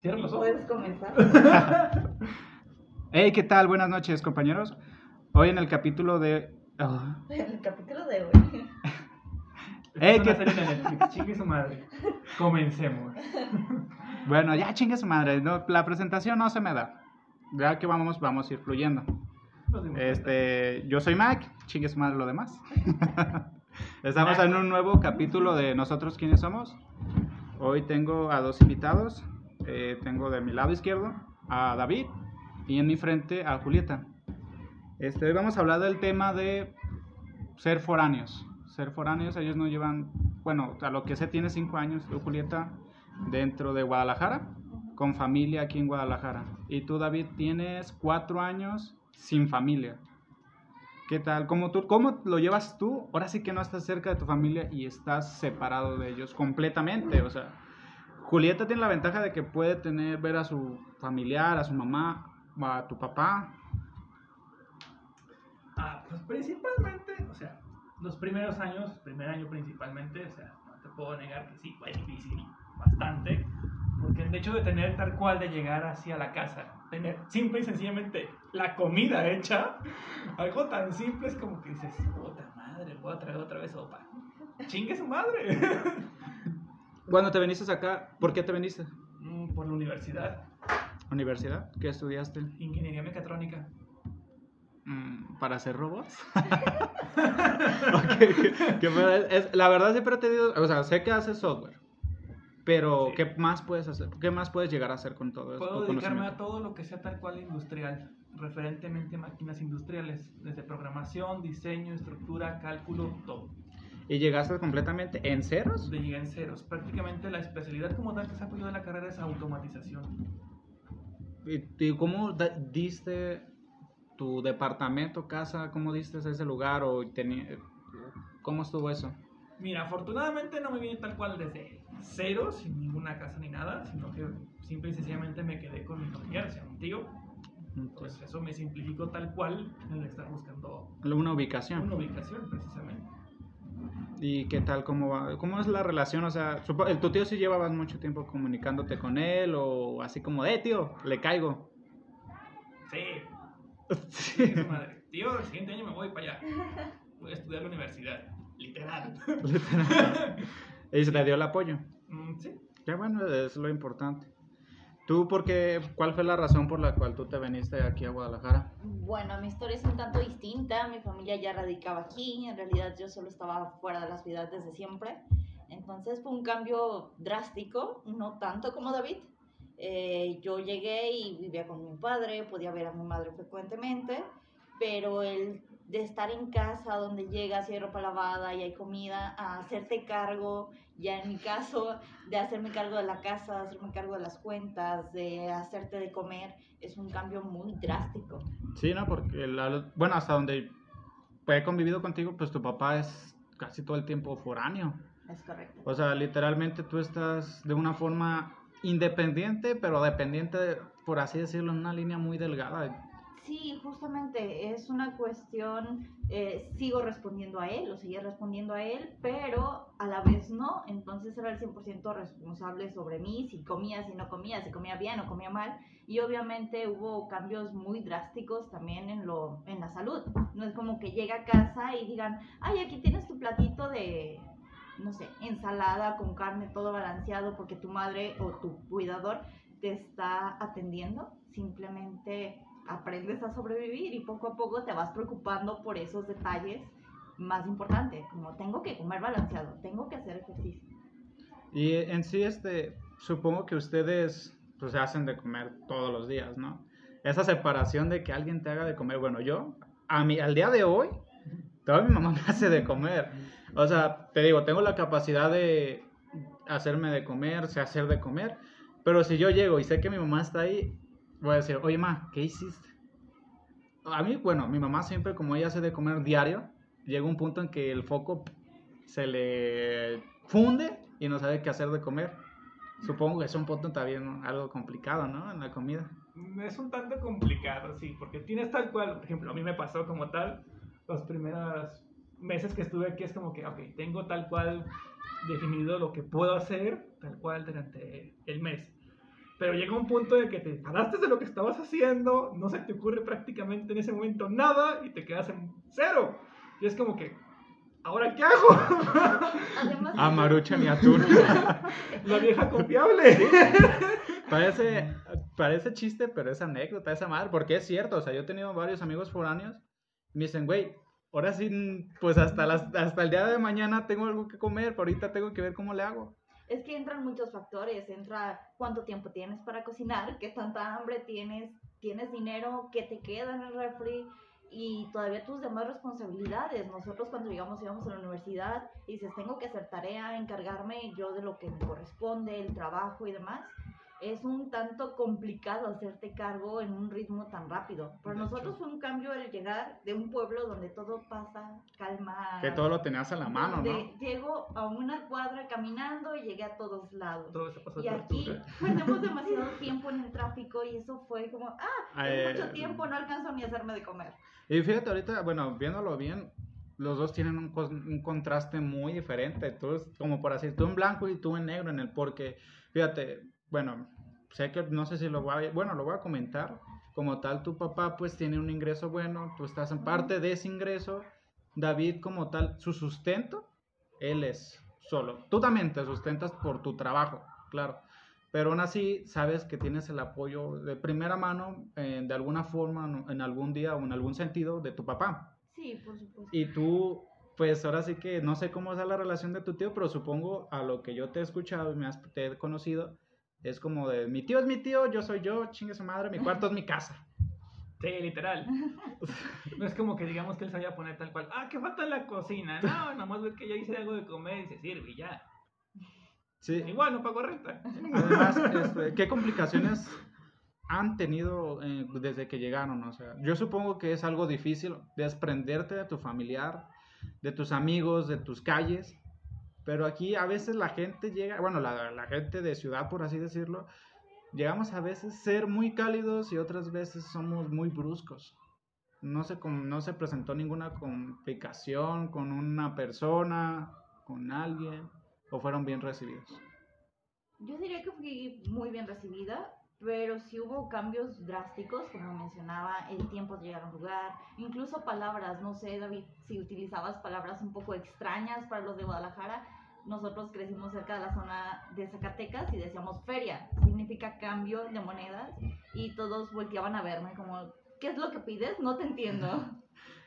Cierra los ojos. Puedes comenzar. Hey, ¿qué tal? Buenas noches, compañeros. Hoy en el capítulo de... oh, El capítulo de hoy. Ey, es una ¿qué- Netflix, chingue su madre. Comencemos. Bueno, ya chingue su madre. no, la presentación no se me da. Ya que vamos, vamos a ir fluyendo. Este, yo soy Mac, chingue su madre lo demás. Estamos en un nuevo capítulo de Nosotros quiénes somos. Hoy tengo a dos invitados. Eh, tengo de mi lado izquierdo a David y en mi frente a Julieta. Este, hoy vamos a hablar del tema de ser foráneos. Ser foráneos, ellos no llevan, bueno, a lo que sé tiene cinco años, tú Julieta, dentro de Guadalajara, con familia aquí en Guadalajara. Y tú David tienes cuatro años sin familia. ¿Qué tal? ¿Cómo, tú, ¿Cómo lo llevas tú? Ahora sí que no estás cerca de tu familia y estás separado de ellos completamente. O sea, Julieta tiene la ventaja de que puede tener, ver a su familiar, a su mamá, a tu papá. Ah, pues principalmente, o sea, los primeros años, primer año principalmente, o sea, no te puedo negar que sí, fue difícil, bastante, porque el hecho de tener tal cual de llegar hacia la casa, tener simple y sencillamente la comida hecha, algo tan simple es como que dices, puta madre, voy a traer otra vez sopa. Chingue su madre. Cuando te viniste acá, ¿por qué te viniste? Mm, Por la universidad, ¿Universidad? ¿Qué estudiaste? ingeniería mecatrónica. Mm, ¿Para hacer robots? Ok, que- que fue- es- la verdad siempre he tenido, o sea, sé que haces software, pero Sí. ¿qué más puedes hacer? ¿Qué más puedes llegar a hacer con todo eso? Puedo dedicarme a todo lo que sea tal cual industrial, referentemente máquinas industriales, desde programación, diseño, estructura, cálculo, todo. ¿Y llegaste completamente en ceros? De llegar en ceros. Prácticamente la especialidad como tal que saco yo de la carrera es automatización. ¿Y, cómo diste tu departamento, casa, cómo diste ese lugar o cómo estuvo eso? Mira, afortunadamente no me vine tal cual desde cero, sin ninguna casa ni nada, sino que simple y sencillamente me quedé con mi familiar, o sea, un tío. Pues eso me simplificó tal cual el estar buscando Una ubicación. una ubicación, precisamente. ¿Y qué tal? ¿Cómo va? ¿Cómo es la relación? O sea, tu tío sí llevabas mucho tiempo comunicándote con él o así como, eh, tío, le caigo. Sí, Sí. Madre. Tío, el siguiente año me voy para allá. Voy a estudiar la universidad. Literal. y se te dio el apoyo. Mm, sí. Qué bueno, es lo importante. ¿Tú por qué, cuál fue la razón por la cual tú te viniste aquí a Guadalajara? Bueno, mi historia es un tanto distinta. Mi familia ya radicaba aquí. En realidad yo solo estaba fuera de la ciudad desde siempre. Entonces fue un cambio drástico, no tanto como David. Eh, yo llegué y vivía con mi padre, podía ver a mi madre frecuentemente, pero el de estar en casa donde llegas y hay ropa lavada y hay comida, a hacerte cargo, ya en mi caso, de hacerme cargo de la casa, hacerme cargo de las cuentas, de hacerte de comer, es un cambio muy drástico. Sí, ¿no? Porque, la- bueno, hasta donde he convivido contigo, pues tu papá es casi todo el tiempo foráneo. Es correcto. O sea, literalmente tú estás de una forma independiente, pero dependiente, por así decirlo, en una línea muy delgada. Sí, justamente es una cuestión, eh, sigo respondiendo a él, o seguía respondiendo a él, pero a la vez no, entonces era el 100% responsable sobre mí, si comía, si no comía, si comía bien o comía mal, y obviamente hubo cambios muy drásticos también en, lo, en la salud. No es como que llega a casa y digan, ay, aquí tienes tu platito de, no sé, ensalada con carne, todo balanceado, porque tu madre o tu cuidador te está atendiendo, simplemente aprendes a sobrevivir y poco a poco te vas preocupando por esos detalles más importantes, como tengo que comer balanceado, tengo que hacer ejercicio. Y en sí, este, supongo que ustedes pues hacen de comer todos los días, ¿no? Esa separación de que alguien te haga de comer, bueno, yo, a mí, al día de hoy, toda mi mamá me hace de comer. O sea, te digo, tengo la capacidad de hacerme de comer, sé hacer de comer, pero si yo llego y sé que mi mamá está ahí, voy a decir, oye, ma, ¿qué hiciste? A mí, bueno, mi mamá siempre, como ella hace de comer diario, llega un punto en que el foco se le funde y no sabe qué hacer de comer. Supongo que es un punto también algo complicado, ¿no? En la comida. Es un tanto complicado, sí, porque tienes tal cual, por ejemplo, a mí me pasó como tal, los primeros meses que estuve aquí es como que, ok, tengo tal cual definido lo que puedo hacer, tal cual durante el mes. Pero llega un punto de que te paraste de lo que estabas haciendo, no se te ocurre prácticamente en ese momento nada y te quedas en cero. Y es como que, ¿ahora qué hago? Además, A Marucha ni atún. La vieja confiable. parece, parece chiste, pero es anécdota esa madre, porque es cierto. O sea, yo he tenido varios amigos foráneos y me dicen, güey, ahora sí, pues hasta, las, hasta el día de mañana tengo algo que comer, pero ahorita tengo que ver cómo le hago. Es que entran muchos factores, entra cuánto tiempo tienes para cocinar, qué tanta hambre tienes, tienes dinero, qué te queda en el refri y todavía tus demás responsabilidades. Nosotros cuando llegamos íbamos a la universidad y dices, tengo que hacer tarea, encargarme yo de lo que me corresponde, el trabajo y demás. Es un tanto complicado hacerte cargo en un ritmo tan rápido. Para De nosotros hecho. fue un cambio el llegar de un pueblo donde todo pasa, calma. Que todo lo tenías a la mano, donde ¿no? Llego a una cuadra caminando y llegué a todos lados. Todo se pasó Y aquí perdemos demasiado tiempo en el tráfico y eso fue como, ah, Eh, es mucho tiempo, no alcanzo ni a hacerme de comer. Y fíjate ahorita, bueno, viéndolo bien, los dos tienen un, un contraste muy diferente. Tú, como por así, tú en blanco y tú en negro en el porque, fíjate, bueno, sé que no sé si lo voy a, bueno, lo voy a comentar. Como tal, tu papá pues tiene un ingreso bueno, tú estás en parte de ese ingreso. David como tal, su sustento, él es solo. Tú también te sustentas por tu trabajo, claro. Pero aún así sabes que tienes el apoyo de primera mano, eh, de alguna forma, en- algún día o en algún sentido, de tu papá. Sí, por supuesto. Y tú, pues ahora sí que no sé cómo es la relación de tu tío, pero supongo a lo que yo te he escuchado y me has, te he conocido, es como de mi tío es mi tío, yo soy yo, chingue su madre, mi cuarto es mi casa. Sí, literal. No es como que digamos que él sabía poner tal cual. Ah, que falta en la cocina. No, nomás ve que ya hice algo de comer y se sirve y ya. Sí. Igual no pago renta. Además, este, ¿qué complicaciones han tenido eh, desde que llegaron? O sea, yo supongo que es algo difícil desprenderte de tu familiar, de tus amigos, de tus calles, pero aquí a veces la gente llega, bueno, la, la gente de ciudad, por así decirlo, llegamos a veces ser muy cálidos y otras veces somos muy bruscos. No se, no se presentó ninguna complicación con una persona, con alguien, o fueron bien recibidos. Yo diría que fui muy bien recibida, pero sí hubo cambios drásticos, como mencionaba, el tiempo de llegar a un lugar, incluso palabras, no sé, David, si utilizabas palabras un poco extrañas para los de Guadalajara. Nosotros crecimos cerca de la zona de Zacatecas y decíamos feria, significa cambio de monedas, y todos volteaban a verme como, ¿qué es lo que pides? No te entiendo.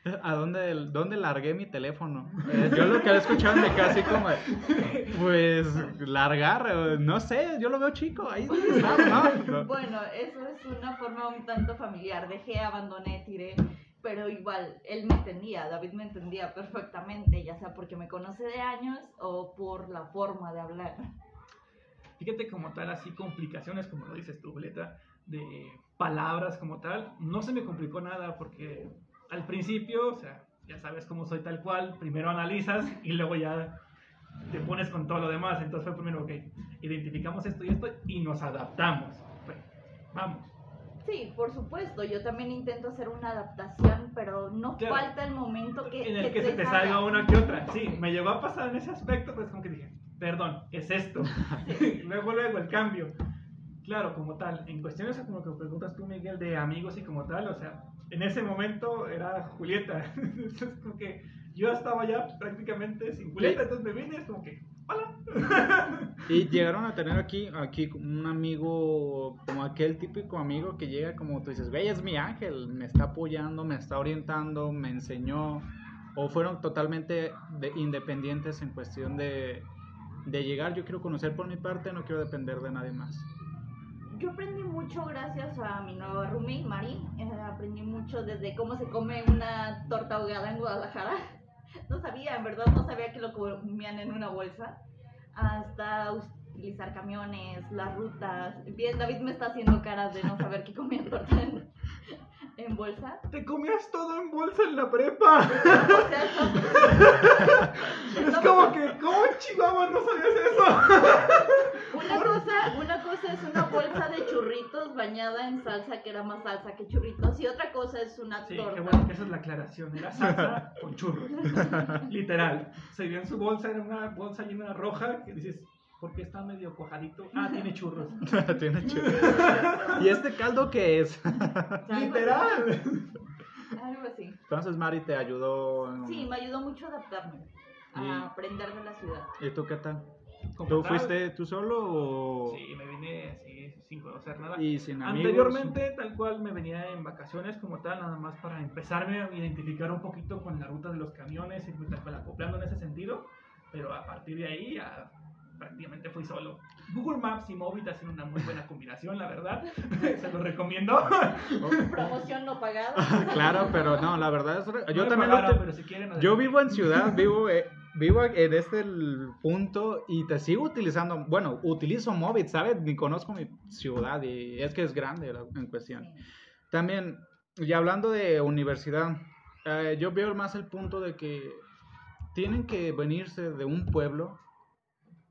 ¿A dónde, dónde largué mi teléfono? Eh, yo lo que he escuchado me casi como, pues, largar, eh, no sé, yo lo veo chico, ahí ¿no? No. Bueno, eso es una forma un tanto familiar. Dejé, abandoné, tiré, pero igual, él me entendía, David me entendía perfectamente, ya sea porque me conoce de años o por la forma de hablar. Fíjate como tal, así complicaciones, como lo dices tú, Julieta, de palabras como tal, no se me complicó nada porque al principio, o sea, ya sabes cómo soy tal cual, primero analizas y luego ya te pones con todo lo demás. Entonces fue primero, ok, identificamos esto y esto y nos adaptamos. Fue, vamos. Sí, por supuesto, yo también intento hacer una adaptación, pero no Claro. falta el momento que, en el que que se te salga una que otra. Sí, me llegó a pasar en ese aspecto, pues como que dije, perdón, es esto. luego, luego el cambio. Claro, como tal, en cuestiones como que preguntas tú, Miguel, de amigos y como tal, o sea, en ese momento era Julieta. Entonces, como que yo estaba ya prácticamente sin Julieta, entonces me vine, es como que, hola. Y llegaron a tener aquí, aquí un amigo, como aquel típico amigo que llega como tú dices, güey, es mi ángel, me está apoyando, me está orientando, me enseñó, o fueron totalmente de- independientes en cuestión de, de llegar, yo quiero conocer por mi parte, no quiero depender de nadie más. Yo aprendí mucho gracias a mi nueva roomie, Mari. Eh, aprendí mucho desde cómo se come una torta ahogada en Guadalajara. No sabía, en verdad no sabía que lo comían en una bolsa. Hasta utilizar camiones, las rutas. Bien, David me está haciendo caras de no saber que comían torta en, en bolsa. Te comías todo en bolsa en la prepa. O sea, es como que, ¿cómo chihuahua no sabías eso? Una cosa, una cosa es una bolsa de churritos bañada en salsa, que era más salsa que churritos, y otra cosa es una Sí, torta. qué bueno que esa es la aclaración. Era salsa con churros. Literal. Se vio en su bolsa, era una bolsa llena roja que dices, porque está medio cuajadito. Ah, tiene churros. Tiene chido. ¿Y este caldo qué es? Literal. Algo así. Entonces Mari te ayudó. en- Sí, me ayudó mucho a adaptarme, a Y- aprender de la ciudad. ¿Y tú qué tal? ¿Tú tal, fuiste tú solo o Sí, me vine así sin conocer nada. y sin amigos? Anteriormente, tal cual, me venía en vacaciones como tal, nada más para empezarme a identificar un poquito con la ruta de los camiones y tal cual acoplando en ese sentido. Pero a partir de ahí, ya prácticamente fui solo. Google Maps y Móvil hacen una muy buena combinación, la verdad. Se lo recomiendo. Promoción no pagada. claro, pero no, la verdad es yo No también lo pagaron, te- pero si quieren, Yo vivo en ciudad, vivo, eh, vivo en este punto y te sigo utilizando, bueno, utilizo móvil, ¿sabes? Ni conozco mi ciudad y es que es grande la- en cuestión. Sí. También, y hablando de universidad, eh, yo veo más el punto de que tienen que venirse de un pueblo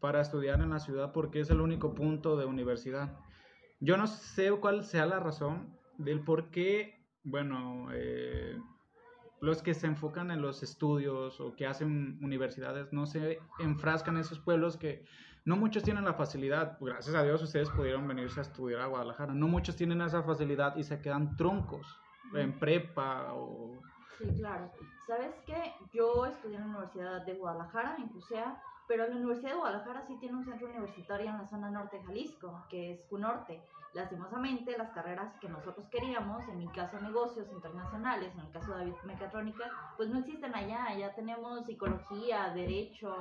para estudiar en la ciudad porque es el único punto de universidad. Yo no sé cuál sea la razón del por qué, bueno, eh, los que se enfocan en los estudios o que hacen universidades no se enfrascan en esos pueblos que no muchos tienen la facilidad. Gracias a Dios ustedes pudieron venirse a estudiar a Guadalajara. No muchos tienen esa facilidad y se quedan troncos en prepa o... Sí, claro. ¿Sabes qué? Yo estudié en la Universidad de Guadalajara, en CUSEA, pero la Universidad de Guadalajara sí tiene un centro universitario en la zona norte de Jalisco, que es CUNORTE. Lastimosamente, las carreras que nosotros queríamos, en mi caso negocios internacionales, en el caso de David mecatrónica, pues no existen allá. Allá tenemos psicología, derecho,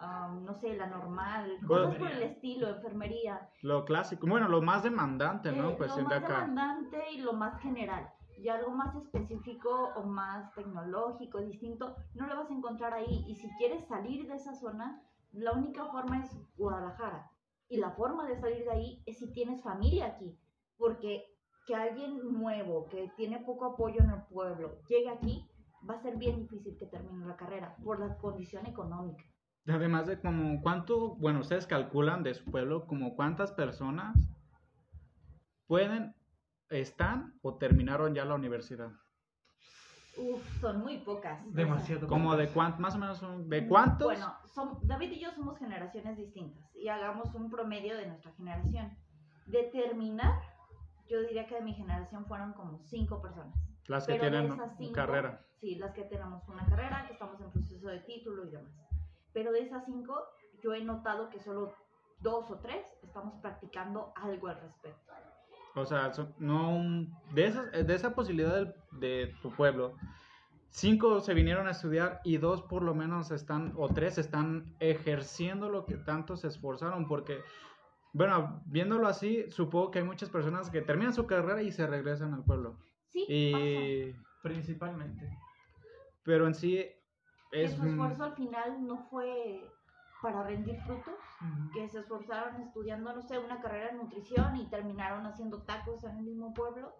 am, no sé, la normal, Bueno, cosas por el estilo, enfermería. Lo clásico, bueno, lo más demandante, ¿no? Eh, Pues lo de más acá. demandante y lo más general. Y algo más específico o más tecnológico, distinto, no lo vas a encontrar ahí. Y si quieres salir de esa zona, la única forma es Guadalajara. Y la forma de salir de ahí es si tienes familia aquí. Porque que alguien nuevo, que tiene poco apoyo en el pueblo, llegue aquí, va a ser bien difícil que termine la carrera por la condición económica. Además de como cuánto, bueno, ustedes calculan de su pueblo como cuántas personas pueden, están o terminaron ya la universidad. Uf, son muy pocas. O sea, Demasiado. Como de cuántos, más o menos, son- ¿de cuántos? Bueno, som- David y yo somos generaciones distintas y hagamos un promedio de nuestra generación. De terminar, yo diría que de mi generación fueron como cinco personas. Las que Pero tienen cinco, carrera. Sí, las que tenemos una carrera, que estamos en proceso de título y demás. Pero de esas cinco, yo he notado que solo dos o tres estamos practicando algo al respecto. O sea, no un- de, esa, de esa posibilidad del- de tu pueblo, cinco se vinieron a estudiar y dos por lo menos están, o tres están ejerciendo lo que tanto se esforzaron, porque, bueno, viéndolo así, supongo que hay muchas personas que terminan su carrera y se regresan al pueblo. Sí, Y, Principalmente. pero en sí Que es... su esfuerzo al final no fue para rendir frutos, que se esforzaron estudiando, no sé, una carrera en nutrición y terminaron haciendo tacos en el mismo pueblo.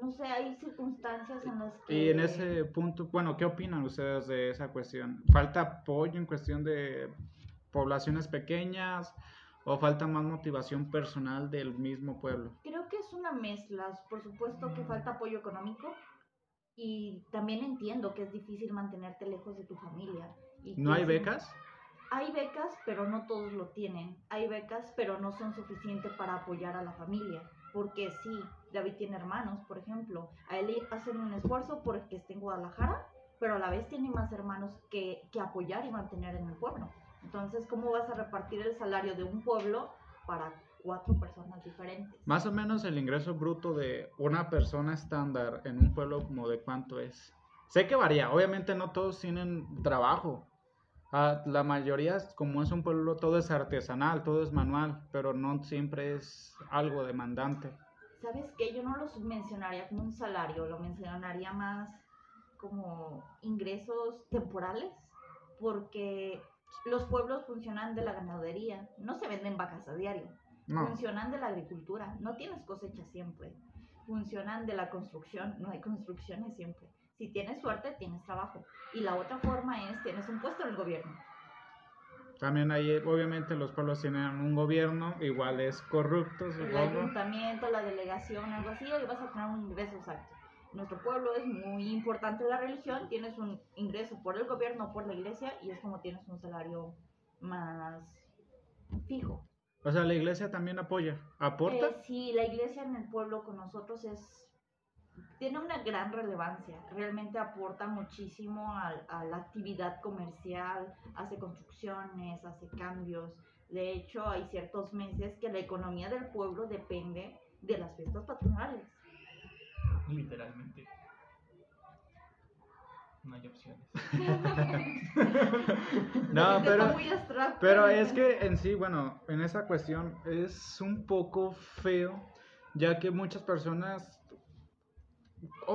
No sé, hay circunstancias en las que... Y en ese punto, bueno, ¿qué opinan ustedes de esa cuestión? ¿Falta apoyo en cuestión de poblaciones pequeñas o falta más motivación personal del mismo pueblo? Creo que es una mezcla. Por supuesto que falta apoyo económico y también entiendo que es difícil mantenerte lejos de tu familia. y ¿No hay becas? Hay becas, pero no todos lo tienen. Hay becas, pero no son suficientes para apoyar a la familia. Porque sí, David tiene hermanos, por ejemplo. A él hacen un esfuerzo porque esté en Guadalajara, pero a la vez tiene más hermanos que, que apoyar y mantener en el pueblo. Entonces, ¿cómo vas a repartir el salario de un pueblo para cuatro personas diferentes? Más o menos el ingreso bruto de una persona estándar en un pueblo como de cuánto es. Sé que varía, obviamente no todos tienen trabajo. Ah, la mayoría, como es un pueblo, todo es artesanal, todo es manual, pero no siempre es algo demandante. ¿Sabes qué? Yo no lo mencionaría como un salario, lo mencionaría más como ingresos temporales, porque los pueblos funcionan de la ganadería, no se venden vacas a diario, No, funcionan de la agricultura, no tienes cosecha siempre, funcionan de la construcción, no hay construcciones siempre. Si tienes suerte, tienes trabajo. Y la otra forma es, tienes un puesto en el gobierno. también hay, obviamente los pueblos tienen un gobierno, igual es corrupto, el ayuntamiento, la delegación, algo así, y vas a tener un ingreso exacto. Nuestro pueblo es muy importante la religión, tienes un ingreso por el gobierno, por la iglesia, y es como tienes un salario más fijo. O sea, la iglesia también apoya, aporta. Eh, sí, la iglesia en el pueblo con nosotros es tiene una gran relevancia, realmente aporta muchísimo a, a la actividad comercial, hace construcciones, hace cambios. De hecho, hay ciertos meses que la economía del pueblo depende de las fiestas patronales. Literalmente. No hay opciones. No, pero, pero es que en sí, bueno, en esa cuestión es un poco feo, ya que muchas personas,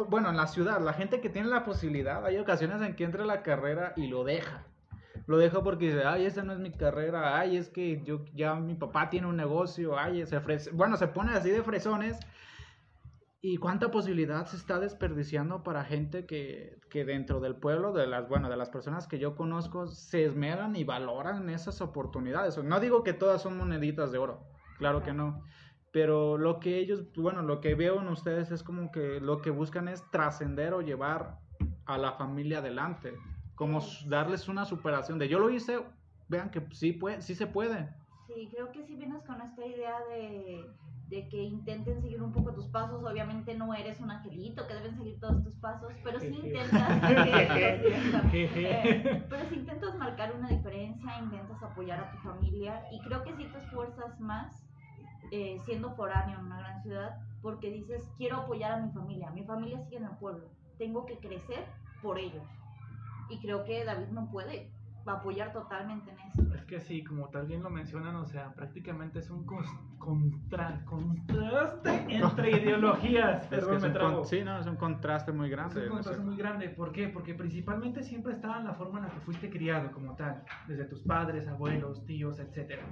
bueno, en la ciudad, la gente que tiene la posibilidad, hay ocasiones en que entra a la carrera y lo deja. Lo deja porque dice, ay, esa no es mi carrera, ay, es que yo ya mi papá tiene un negocio, ay, se ofrece, bueno, se pone así de fresones. ¿Y cuánta posibilidad se está desperdiciando para gente que, que dentro del pueblo, de las, bueno, de las personas que yo conozco, se esmeran y valoran esas oportunidades? No digo que todas son moneditas de oro, claro que no. Pero lo que ellos, bueno, lo que veo en ustedes es como que lo que buscan es trascender o llevar a la familia adelante. Como darles una superación de yo lo hice, vean que sí, puede, sí se puede. Sí, creo que si vienes con esta idea de, de que intenten seguir un poco tus pasos, obviamente no eres un angelito que deben seguir todos tus pasos, pero sí intentas. Eh, pero si intentas marcar una diferencia, intentas apoyar a tu familia y creo que sí te esfuerzas más eh, siendo foráneo en una gran ciudad porque dices, quiero apoyar a mi familia, mi familia sigue en el pueblo, tengo que crecer por ellos. Y creo que David no puede apoyar totalmente en eso. Es que sí, como tal bien lo mencionan, o sea, prácticamente es un contra- contraste entre ideologías. Es Perdón, que es me un, con- sí, no, es un contraste muy Es grande. un no contraste sé. muy grande. ¿Por qué? Porque principalmente siempre estaba en la forma en la que fuiste criado como tal, desde tus padres, abuelos, tíos, etcétera.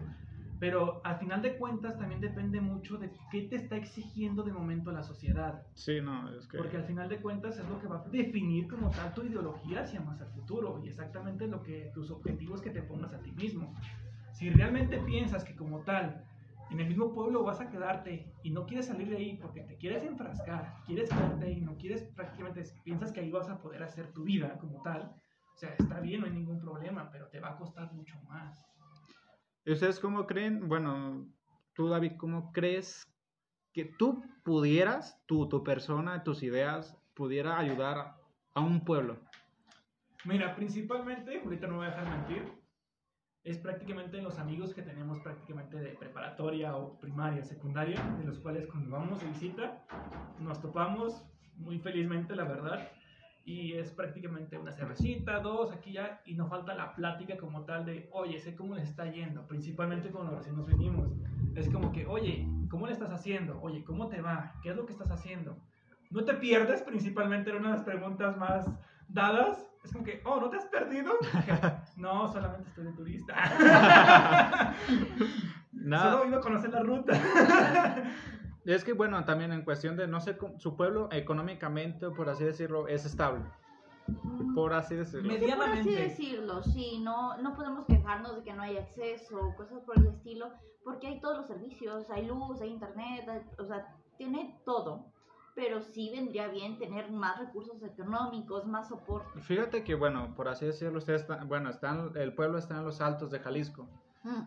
Pero al final de cuentas también depende mucho de qué te está exigiendo de momento la sociedad. Sí, no, es que... Porque al final de cuentas es lo que va a definir como tal tu ideología hacia más al futuro y exactamente lo que tus objetivos que te pongas a ti mismo. Si realmente piensas que como tal en el mismo pueblo vas a quedarte y no quieres salir de ahí porque te quieres enfrascar, quieres quedarte ahí, no quieres prácticamente, piensas que ahí vas a poder hacer tu vida como tal, o sea, está bien, no hay ningún problema, pero te va a costar mucho más. ¿Y ustedes cómo creen? Bueno, tú David, ¿cómo crees que tú pudieras, tú, tu persona, tus ideas, pudiera ayudar a un pueblo? Mira, principalmente, ahorita no voy a dejar mentir, es prácticamente los amigos que tenemos prácticamente de preparatoria o primaria, secundaria, de los cuales cuando vamos de visita nos topamos muy felizmente, la verdad, y es prácticamente una cervecita, dos, aquí ya, y nos falta la plática como tal de, oye, sé cómo les está yendo, principalmente cuando recién nos venimos. Es como que, oye, ¿cómo le estás haciendo? Oye, ¿cómo te va? ¿Qué es lo que estás haciendo? ¿No te pierdes? Principalmente era una de las preguntas más dadas. Es como que, oh, ¿no te has perdido? no, solamente estoy de turista. Nada. Solo he ido a conocer la ruta. Es que, bueno, también en cuestión de, no sé, su pueblo económicamente, por así decirlo, es estable. Por así decirlo. Me- Sí, por así Medianamente. decirlo, sí, no, no podemos quejarnos de que no hay acceso o cosas por el estilo, porque hay todos los servicios, hay luz, hay internet, hay- o sea, tiene todo, pero sí vendría bien tener más recursos económicos, más soporte. Fíjate que, bueno, por así decirlo, ustedes están, bueno, están, el pueblo está en los altos de Jalisco. Mm,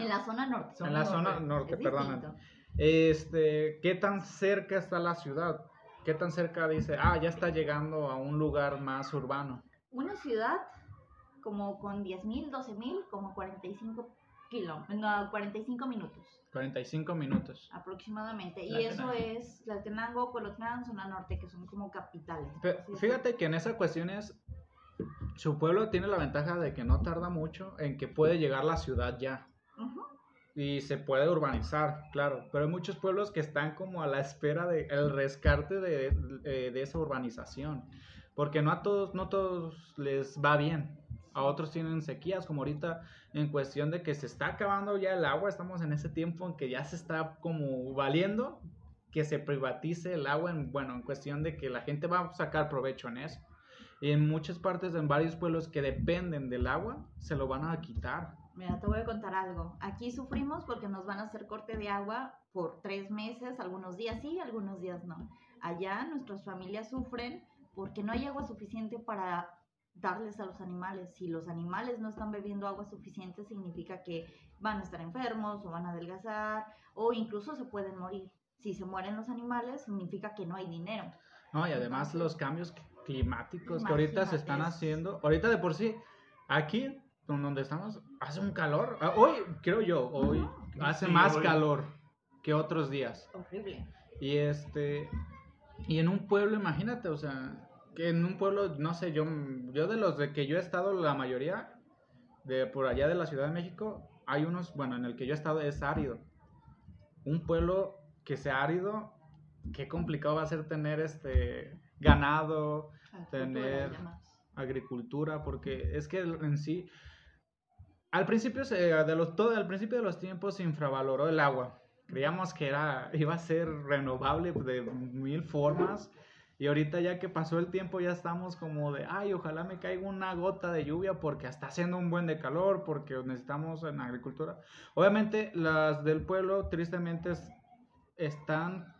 En la zona norte. En la norte. zona norte, perdón. Este, ¿qué tan cerca está la ciudad? ¿Qué tan cerca dice, ah, ya está llegando a un lugar más urbano? Una ciudad como con 10.000, 12.000, como 45 kilómetros, no, 45 minutos 45 minutos. aproximadamente. Y eso es Tlatenango, Colotlán, zona norte, que son como capitales. Pe- por así Fíjate que en esa cuestión es, su pueblo tiene la ventaja de que no tarda mucho en que puede llegar la ciudad ya. Y se puede urbanizar, claro. Pero hay muchos pueblos que están como a la espera del el rescate de, de- de esa urbanización. Porque no a todos, no todos les va bien. A otros tienen sequías, como ahorita en cuestión de que se está acabando ya el agua. Estamos en ese tiempo en que ya se está como valiendo que se privatice el agua. En, bueno, en cuestión de que la gente va a sacar provecho en eso. Y en muchas partes, en varios pueblos que dependen del agua, se lo van a quitar. Mira, te voy a contar algo. Aquí sufrimos porque nos van a hacer corte de agua por tres meses, algunos días sí, algunos días no. Allá nuestras familias sufren porque no hay agua suficiente para darles a los animales. Si los animales no están bebiendo agua suficiente, significa que van a estar enfermos o van a adelgazar o incluso se pueden morir. Si se mueren los animales, significa que no hay dinero. No, y además Entonces- los cambios climáticos que ahorita se están haciendo, ahorita de por sí, aquí donde estamos, hace un calor. Ah, Hoy, creo yo, hoy hace Sí, más hoy. calor que otros días. Horrible. Y este, y en un pueblo, imagínate, o sea, que en un pueblo, no sé, yo, yo de los de que yo he estado, la mayoría, de por allá de la Ciudad de México, hay unos, bueno, en el que yo he estado es árido. Un pueblo que sea árido, qué complicado va a ser tener este ganado, Agricultura Tener- agricultura, porque es que en sí, al principio, se, de los, todo, al principio de los tiempos se infravaloró el agua. Creíamos que era, iba a ser renovable de mil formas. Y ahorita ya que pasó el tiempo ya estamos como de, ay, ojalá me caiga una gota de lluvia porque está haciendo un buen de calor, porque necesitamos en agricultura. Obviamente las del pueblo tristemente es- están,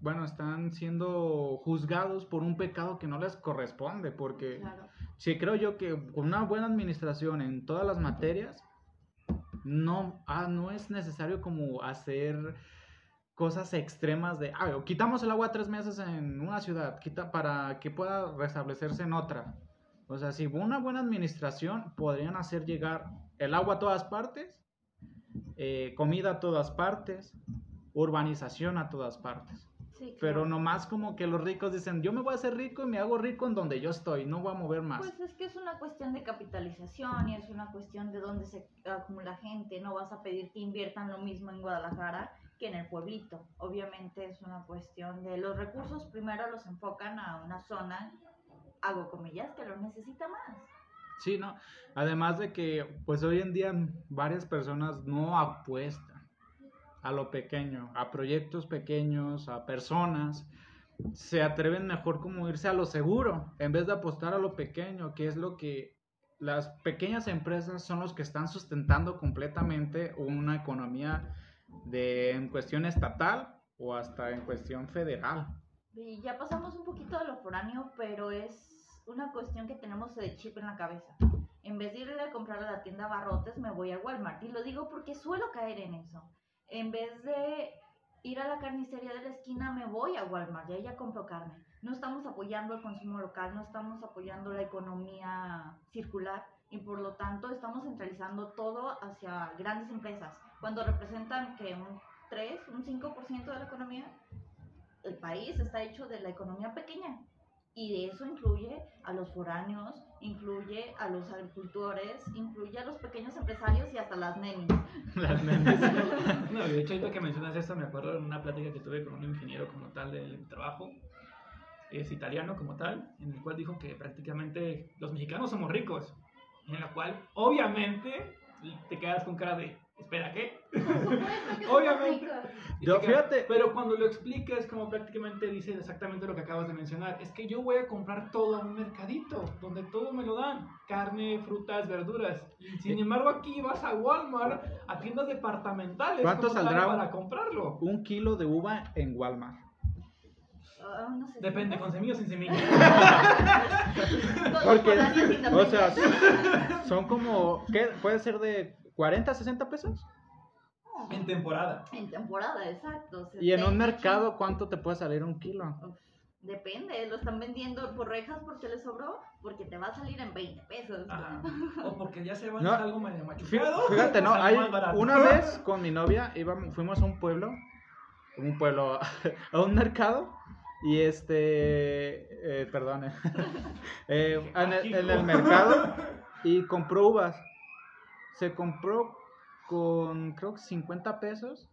bueno, están siendo juzgados por un pecado que no les corresponde, porque Claro. Sí creo yo que con una buena administración en todas las materias, no, ah, no es necesario como hacer cosas extremas de, ah, quitamos el agua tres meses en una ciudad quita, para que pueda restablecerse en otra. O sea, si una buena administración podrían hacer llegar el agua a todas partes, eh, comida a todas partes, urbanización a todas partes. Sí, Pero claro. nomás como que los ricos dicen, yo me voy a hacer rico y me hago rico en donde yo estoy, no voy a mover más. Pues es que es una cuestión de capitalización y es una cuestión de dónde se acumula gente. No vas a pedir que inviertan lo mismo en Guadalajara que en el pueblito. Obviamente es una cuestión de los recursos primero los enfocan a una zona, hago comillas, que lo necesita más. Sí, ¿no? Además de que, pues hoy en día varias personas no apuestan a lo pequeño, a proyectos pequeños, a personas. Se atreven mejor como irse a lo seguro, en vez de apostar a lo pequeño, que es lo que las pequeñas empresas son los que están sustentando completamente una economía de, en cuestión estatal o hasta en cuestión federal. Y ya pasamos un poquito de lo foráneo, pero es una cuestión que tenemos de chip en la cabeza. En vez de ir a comprar a la tienda Barrotes, me voy a Walmart. Y lo digo porque suelo caer en eso. En vez de ir a la carnicería de la esquina, me voy a Walmart y ya compro carne. No estamos apoyando el consumo local, no estamos apoyando la economía circular y por lo tanto estamos centralizando todo hacia grandes empresas. Cuando representan que un 3, un 5% de la economía, el país está hecho de la economía pequeña y eso incluye a los foráneos, incluye a los agricultores, incluye a los pequeños empresarios y hasta las nenis. Las nenes. No, de hecho, ahorita que mencionas esto, me acuerdo de una plática que tuve con un ingeniero como tal del trabajo, es italiano como tal, en el cual dijo que prácticamente los mexicanos somos ricos, en la cual, obviamente, te quedas con cara de, espera, ¿qué? Obviamente. Yo, fíjate. Pero cuando lo explicas, como prácticamente dice exactamente lo que acabas de mencionar, es que yo voy a comprar todo a un mercadito, donde todo me lo dan, carne, frutas, verduras. Sin embargo aquí vas a Walmart, a tiendas departamentales ¿Cuánto saldrá un- para comprarlo. Un kilo de uva en Walmart. Ah, no sé, Depende, con semillas o sin semillas. Porque, o sea, son como, ¿qué? ¿Puede ser de 40 a 60 pesos? en temporada. En temporada, exacto. Y en un 70, mercado, ¿cuánto te puede salir un kilo? Uf, Depende, lo están vendiendo por rejas porque les sobró, porque te va a salir en 20 pesos. Ajá. O porque ya se va a No. hacer algo medio machucado. Fíjate, no, hay, una vez con mi novia íbamos, fuimos a un pueblo, un pueblo, a un mercado, y este, eh, perdón, eh, en, el, en el mercado, y compró uvas. Se compró con, creo que 50 pesos,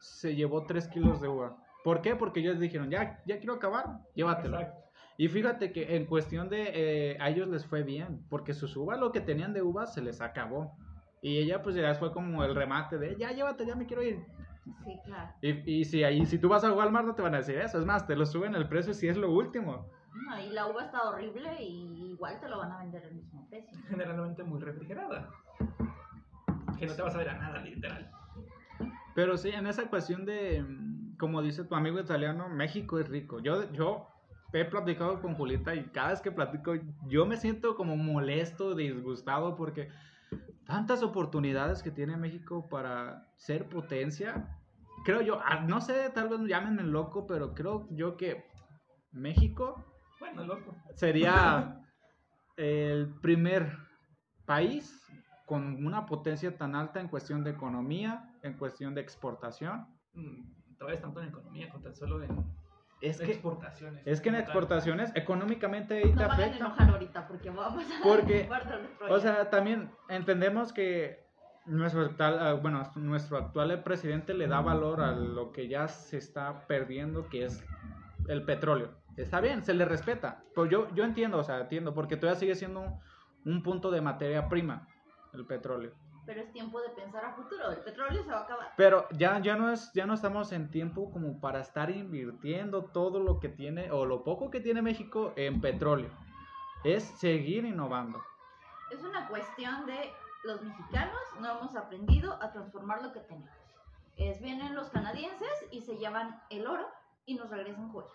se llevó 3 kilos de uva. ¿Por qué? Porque ellos dijeron, ya, ya quiero acabar, llévatelo. Exacto. Y fíjate que en cuestión de eh, a ellos les fue bien, porque sus uvas, lo que tenían de uvas, se les acabó. Y ella pues ya fue como el remate de, ya llévate, ya me quiero ir. Sí, claro. Y, y si ahí, si tú vas a Walmart no te van a decir eso, es más, te lo suben el precio si es lo último. No, y la uva está horrible y igual te lo van a vender al mismo precio. Generalmente muy refrigerada. Que no te vas a ver a nada, literal. Pero sí, en esa cuestión de, mm, como dice tu amigo italiano, México es rico. Yo, yo he platicado con Julita y cada vez que platico yo me siento como molesto, disgustado porque tantas oportunidades que tiene México para ser potencia. Creo yo, ah, no sé, tal vez llámenme loco, pero creo yo que México Bueno, loco. sería el primer país con una potencia tan alta en cuestión de economía, en cuestión de exportación. Mm, Todavía es tanto en economía, con tan solo en Es que, exportaciones. es que en exportaciones económicamente ahí No te van a afecta. enojar ahorita porque vamos a Porque, O sea, también entendemos que nuestro actual, ah, bueno, nuestro actual presidente le da valor a lo que ya se está perdiendo, que es el petróleo. Está bien, se le respeta. Pero yo, yo entiendo, o sea, entiendo, porque todavía sigue siendo un, un punto de materia prima, el petróleo. Pero es tiempo de pensar a futuro. El petróleo se va a acabar. Pero ya, ya, no es, ya no estamos en tiempo como para estar invirtiendo todo lo que tiene, o lo poco que tiene México en petróleo. Es seguir innovando. Es una cuestión de los mexicanos no hemos aprendido a transformar lo que tenemos. Es vienen los canadienses y se llevan el oro y nos regresan joyas.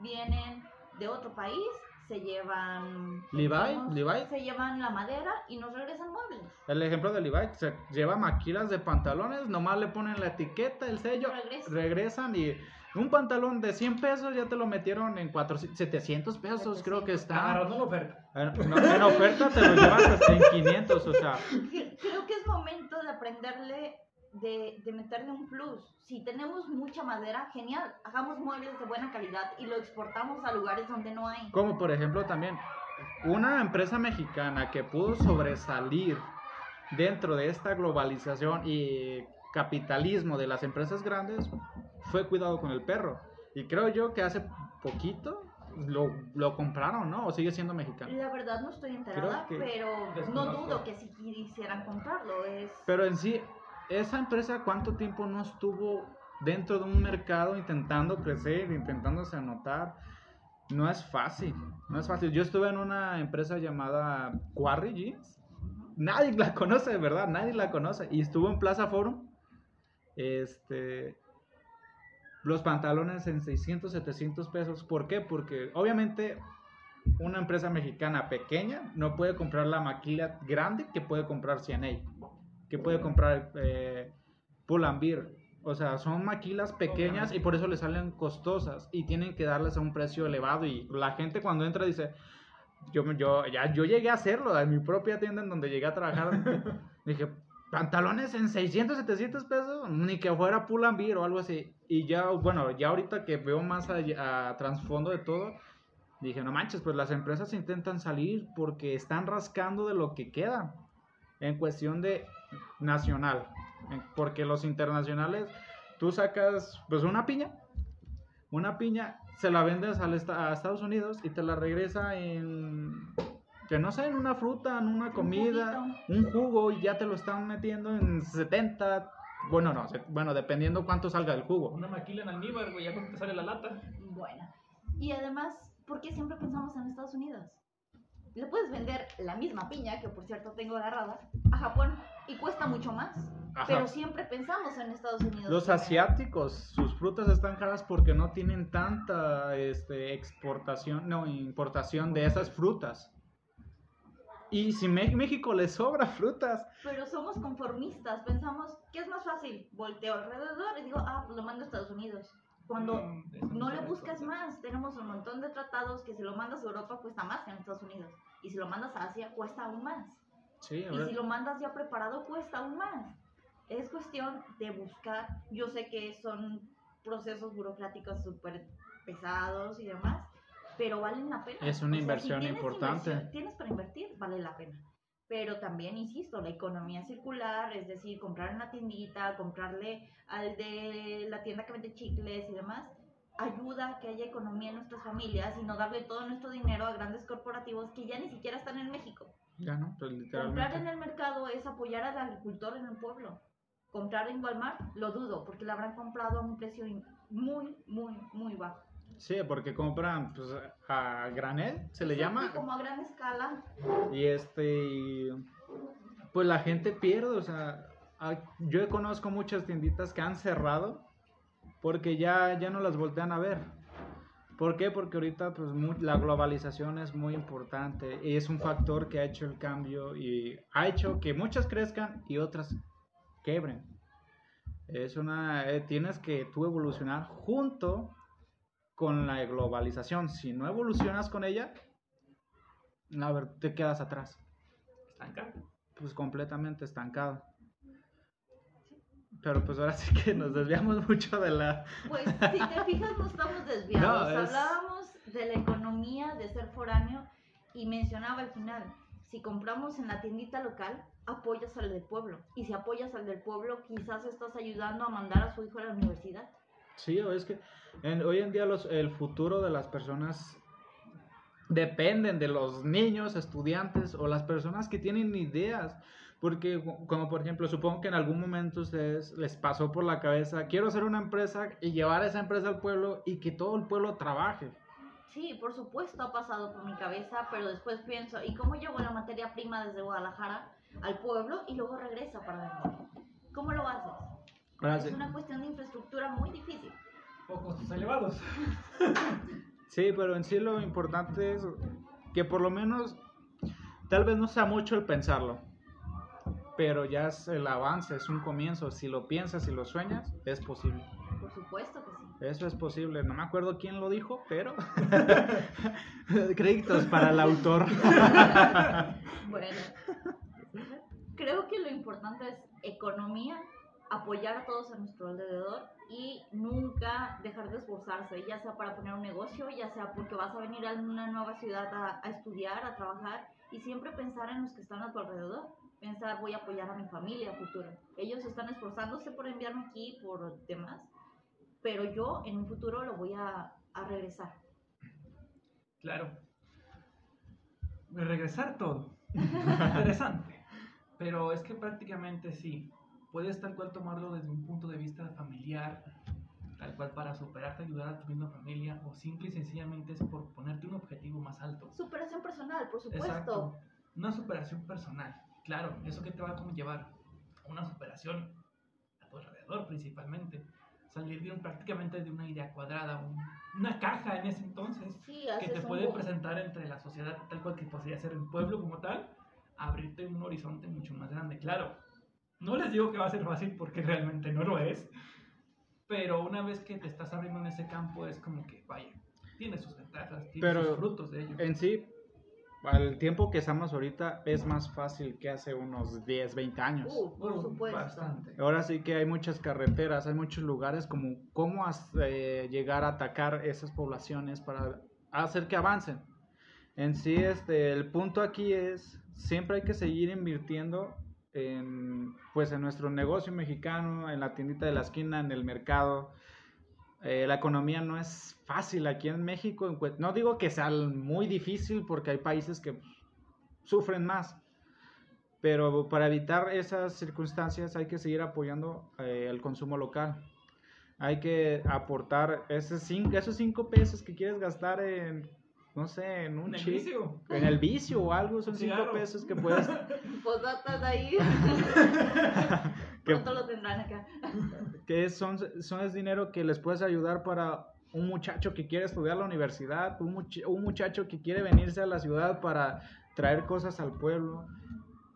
Vienen de otro país, se llevan Levi, se llevan la madera y nos regresan muebles. El ejemplo de Levi, se lleva maquilas de pantalones, nomás le ponen la etiqueta, el sello, Regresan. regresan y un pantalón de 100 pesos ya te lo metieron en 400, 700 pesos creo que está. Agarrando la oferta. En, en oferta te lo llevas hasta en 500, o sea, Cre- Creo que es momento de aprenderle, de, de meterle un plus. Si tenemos mucha madera, genial, hagamos muebles de buena calidad y lo exportamos a lugares donde no hay. como por ejemplo también una empresa mexicana que pudo sobresalir dentro de esta globalización y capitalismo de las empresas grandes fue cuidado con el perro. Y creo yo que hace poquito lo, lo compraron, ¿no? O sigue siendo mexicano. La verdad no estoy enterada, pero no dudo que si quisieran comprarlo. Es... Pero en sí, esa empresa cuánto tiempo no estuvo dentro de un mercado intentando crecer, intentándose anotar. No es fácil, no es fácil. Yo estuve en una empresa llamada Quarry Jeans. Nadie la conoce, de verdad, nadie la conoce. Y estuvo en Plaza Forum. Este, los pantalones en 600, 700 pesos. ¿Por qué? Porque obviamente una empresa mexicana pequeña no puede comprar la maquila grande que puede comprar CNA, que puede comprar eh, Pull&Bear. O sea, son maquilas pequeñas y por eso le salen costosas y tienen que darles a un precio elevado y la gente cuando entra dice, yo, yo, ya, yo llegué a hacerlo en mi propia tienda en donde llegué a trabajar. dije, pantalones en 600, 700 pesos, ni que fuera Pull&Bear o algo así. Y ya, bueno, ya ahorita que veo más a, a trasfondo de todo, dije, no manches, pues las empresas intentan salir porque están rascando de lo que queda en cuestión de nacional. Porque los internacionales, tú sacas pues una piña, una piña, se la vendes a Estados Unidos y te la regresa en, que no sé, en una fruta, en una comida, juguito. un jugo y ya te lo están metiendo en 70, bueno, no, bueno, dependiendo cuánto salga del jugo. Una maquila en almíbar, güey, ya cuando te sale la lata. Bueno. Y además, ¿por qué siempre pensamos en Estados Unidos? Le puedes vender la misma piña, que por cierto tengo agarrada, a Japón y cuesta mucho más. Ajá. Pero siempre pensamos en Estados Unidos. Los primero. asiáticos, sus frutas están caras porque no tienen tanta este, exportación, no, importación de esas frutas. Y si Me- México le sobra frutas, Pero somos conformistas, pensamos, ¿qué es más fácil? Volteo alrededor y digo, ah, pues lo mando a Estados Unidos. Cuando Mm, no le buscas todo. más, tenemos un montón de tratados que si lo mandas a Europa cuesta más que en Estados Unidos. Y si lo mandas a Asia cuesta aún más. Sí, Y si lo mandas ya preparado cuesta aún más. Es cuestión de buscar. Yo sé que son procesos burocráticos súper pesados y demás, pero valen la pena. Es una si inversión tienes importante. inversión- tienes para invertir, vale la pena. Pero también, insisto, la economía circular, es decir, comprar en la tiendita, comprarle al de la tienda que vende chicles y demás, ayuda a que haya economía en nuestras familias y no darle todo nuestro dinero a grandes corporativos que ya ni siquiera están en México. Ya no, pues Comprar en el mercado es apoyar al agricultor en el pueblo. Comprar en Walmart lo dudo, porque la habrán comprado a un precio muy, muy, muy bajo. Sí, porque compran pues, a granel, se le Sí, llama, Como a gran escala. y este, pues la gente pierde, o sea, yo conozco muchas tienditas que han cerrado porque ya, ya no las voltean a ver. ¿Por qué? Porque ahorita pues, la globalización es muy importante y es un factor que ha hecho el cambio y ha hecho que muchas crezcan y otras quebren. Es una, eh, tienes que tú evolucionar junto con la globalización. Si no evolucionas con ella, a ver, te quedas atrás, Estancado. pues completamente estancado. Pero pues ahora sí que nos desviamos mucho de la... Pues si te fijas no estamos desviados. No, es- Hablábamos de la economía, de ser foráneo y mencionaba al final, si compramos en la tiendita local, apoyas al del pueblo. Y si apoyas al del pueblo, quizás estás ayudando a mandar a su hijo a la universidad. Sí, o es que en- hoy en día los, el futuro de las personas dependen de los niños, estudiantes o las personas que tienen ideas. Porque, como por ejemplo, supongo que en algún momento a ustedes les pasó por la cabeza, quiero hacer una empresa y llevar esa empresa al pueblo y que todo el pueblo trabaje. Sí, por supuesto ha pasado por mi cabeza, pero después pienso, ¿y cómo llevo la materia prima desde Guadalajara al pueblo y luego regresa para vender? ¿Cómo lo haces? Ahora Es una cuestión de infraestructura muy difícil. O costos elevados. Sí, pero en sí lo importante es que por lo menos, tal vez no sea mucho el pensarlo, pero ya es el avance, es un comienzo. Si lo piensas y lo sueñas, es posible. Por supuesto que sí. Eso es posible. No me acuerdo quién lo dijo, pero créditos para el autor. Bueno, creo que lo importante es economía, apoyar a todos a nuestro alrededor y nunca dejar de esforzarse, ya sea para poner un negocio, ya sea porque vas a venir a una nueva ciudad a, a estudiar, a trabajar y siempre pensar en los que están a tu alrededor. Pensar, voy a apoyar a mi familia a futuro. Ellos están esforzándose por enviarme aquí, por demás, pero yo en un futuro lo voy a, a regresar. Claro. Regresar todo. Interesante. Pero es que prácticamente sí. Puedes tal cual tomarlo desde un punto de vista familiar, tal cual para superarte, ayudar a tu misma familia, o simple y sencillamente es por ponerte un objetivo más alto. Superación personal, por supuesto. Exacto. Una superación personal. Claro, eso que te va a como llevar a una superación a tu alrededor principalmente. Salir de un, prácticamente de una idea cuadrada, un- una caja en ese entonces Sí, que te un puede presentar entre la sociedad tal cual que podría ser el pueblo como tal, abrirte un horizonte mucho más grande. Claro, no les digo que va a ser fácil porque realmente no lo es, pero una vez que te estás abriendo en ese campo es como que, vaya, tiene sus ventajas, tiene Pero sus frutos de ello. En sí, al tiempo que estamos ahorita, es más fácil que hace unos 10, 20 años. Uh, por Uh, supuesto. Bastante. Ahora sí que hay muchas carreteras, hay muchos lugares como cómo eh, llegar a atacar esas poblaciones para hacer que avancen. En sí, este, el punto aquí es, siempre hay que seguir invirtiendo en, pues, en nuestro negocio mexicano, en la tiendita de la esquina, en el mercado. Eh, la economía no es fácil aquí en México. No digo que sea muy difícil porque hay países que sufren más. Pero para evitar esas circunstancias hay que seguir apoyando eh, el consumo local. Hay que aportar esos cinco, esos cinco pesos que quieres gastar en, no sé, en un En el chip, vicio. en el vicio o algo. Son cinco Cigarro. pesos que puedes, Posdatas ahí. que, Pronto lo tendrán acá. que son, son es dinero que les puedes ayudar para un muchacho que quiere estudiar la universidad, un, much- un muchacho que quiere venirse a la ciudad para traer cosas al pueblo.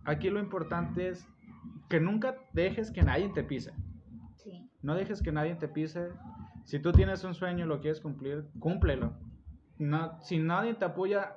Aquí lo importante es que nunca dejes que nadie te pise. Sí. No dejes que nadie te pise. Si tú tienes un sueño y lo quieres cumplir, cúmplelo. No, si nadie te apoya,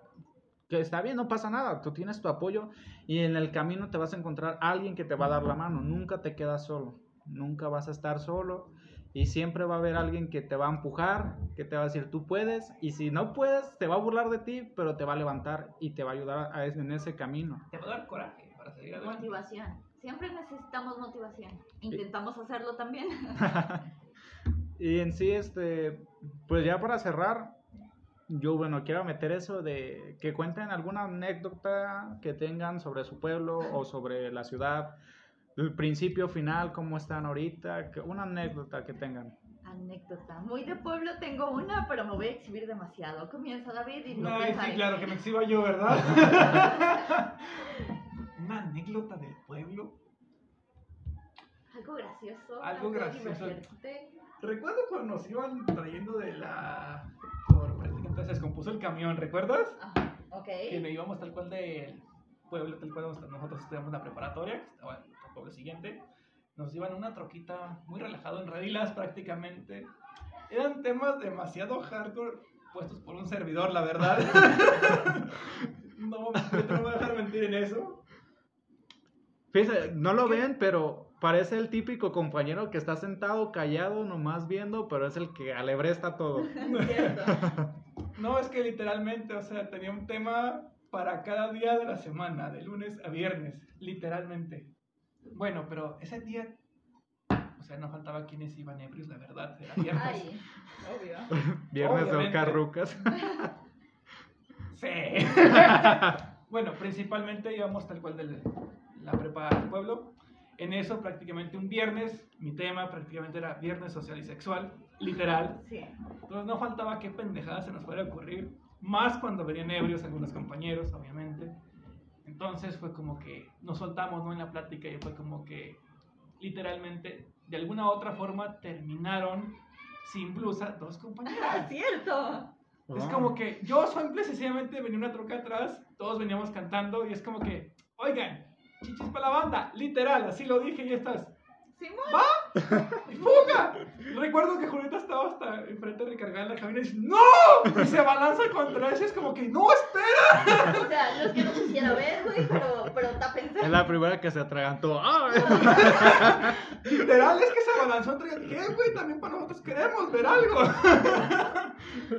que está bien, no pasa nada. Tú tienes tu apoyo y en el camino te vas a encontrar alguien que te va a dar la mano. Nunca te quedas solo. Nunca vas a estar solo. Y siempre va a haber alguien que te va a empujar, que te va a decir tú puedes. Y si no puedes, te va a burlar de ti, pero te va a levantar y te va a ayudar a- en ese camino. Te va a dar coraje para seguir adelante. Motivación. Siempre necesitamos motivación. Intentamos hacerlo también. Y en sí, este, pues ya para cerrar, yo, bueno, quiero meter eso de que cuenten alguna anécdota que tengan sobre su pueblo o sobre la ciudad, el principio, final, cómo están ahorita, que- una anécdota que tengan. Anécdota. Muy de pueblo tengo una, pero me voy a exhibir demasiado. Comienza David y no Ay, sí, claro, que me exhiba yo, ¿verdad? Una anécdota del pueblo. Algo gracioso. Algo gracioso. Recuerdo cuando nos iban trayendo de la. Por puso el camión, ¿recuerdas? Ajá, ok. Que me íbamos tal cual del pueblo, tal cual donde nosotros estudiamos la preparatoria, que estaba en el pueblo siguiente. Nos iban una troquita muy relajado en redilas prácticamente. Eran temas demasiado hardcore puestos por un servidor, la verdad. no, yo no me voy a dejar mentir en eso. Fíjense, no lo ven, pero parece el típico compañero que está sentado callado, nomás viendo, pero es el que alebresta todo. No, es que literalmente, o sea, tenía un tema para cada día de la semana, de lunes a viernes, literalmente. Bueno, pero ese día, o sea, no faltaba quienes iban ebrios, la verdad, era viernes. Ay, obvio. Viernes de carrucas. Sí. bueno, principalmente íbamos tal cual de la prepa del pueblo. En eso, prácticamente un viernes, mi tema prácticamente era viernes social y sexual, literal. Sí. Entonces no faltaba qué pendejada se nos fuera a ocurrir, más cuando venían ebrios algunos compañeros, obviamente. Entonces fue como que nos soltamos ¿no? en la plática y fue como que literalmente, de alguna u otra forma, terminaron sin blusa dos compañeras. Cierto. Es como que yo simple sencillamente venía una troca atrás, todos veníamos cantando y es como que, oigan, chichis para la banda, literal, así lo dije y estás, Simón. ¡y fuga! Recuerdo que Julieta estaba hasta enfrente recargada en la cabina y dice, ¡No! Y se balanza contra ella, es como que, ¡No, espera! O sea, los que no quisiera ver, güey, pero, pero tápense. Es la primera que se atragantó. ¡Ah! Literal, es que se balanzó entre. ¿Qué, güey? También para nosotros queremos ver algo.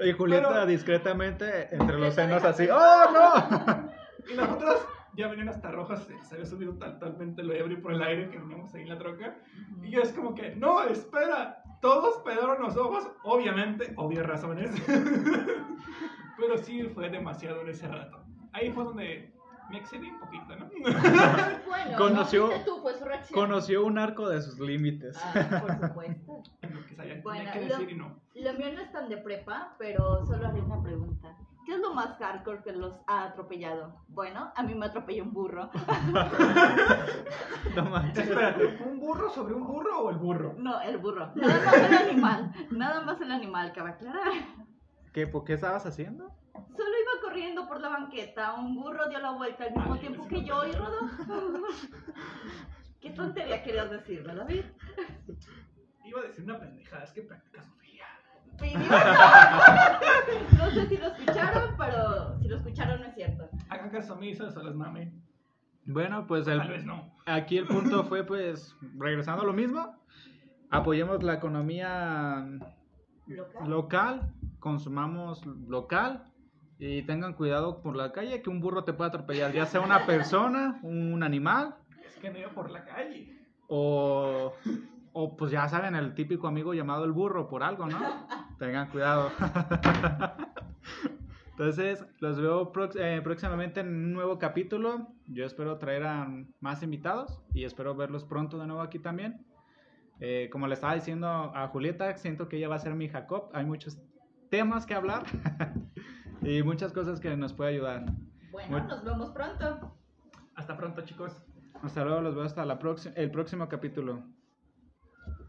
Y Julieta Pero- discretamente entre los senos así. ¡Oh, no! Y nosotros ya venían hasta rojas, se se había subido totalmente lo ebrio por el aire que veníamos ahí en la troca. Y yo es como que, no, espera, todos pedaron los ojos, obviamente, obvias razones. Pero sí fue demasiado en ese rato. Ahí fue donde me excedí un poquito, ¿no? Bueno, Conoció- no tú, reacción. Conoció un arco de sus límites. Ah, por supuesto. Lo que sabía Bueno, lo- y no. Lo mío no es tan de prepa, pero solo haré una pregunta. ¿Qué es lo más hardcore que los ha atropellado? Bueno, a mí me atropelló un burro. No manches. Espérate, ¿un burro sobre un burro o el burro? No, el burro. Nada más el animal. Nada más el animal, cabe aclarar. ¿Qué, ¿Por qué estabas haciendo? Solo iba corriendo por la banqueta. Un burro dio la vuelta al mismo Ay, tiempo que yo y rodó. ¿Qué tontería querías decirme, David? Iba a decir una pendejada, es que practica Sofía. No sé si lo escucharon, pero si lo escucharon no es cierto. Hagan caso a mí, eso solo es mame. Bueno, pues el- Tal vez no. aquí el punto fue pues regresando a lo mismo. Apoyemos la economía ¿Local? local, consumamos local y tengan cuidado por la calle que un burro te puede atropellar, ya sea una persona, un animal Es que no iba por la calle. o, o pues ya saben el típico amigo llamado el burro por algo, ¿no? Tengan cuidado. Entonces, los veo prox- eh, próximamente en un nuevo capítulo. Yo espero traer a más invitados y espero verlos pronto de nuevo aquí también. Eh, como le estaba diciendo a Julieta, siento que ella va a ser mi Jacob. Hay muchos temas que hablar y muchas cosas que nos puede ayudar. Bueno, Muy- nos vemos pronto. Hasta pronto, chicos. Hasta luego, los veo hasta la próxima, el próximo capítulo.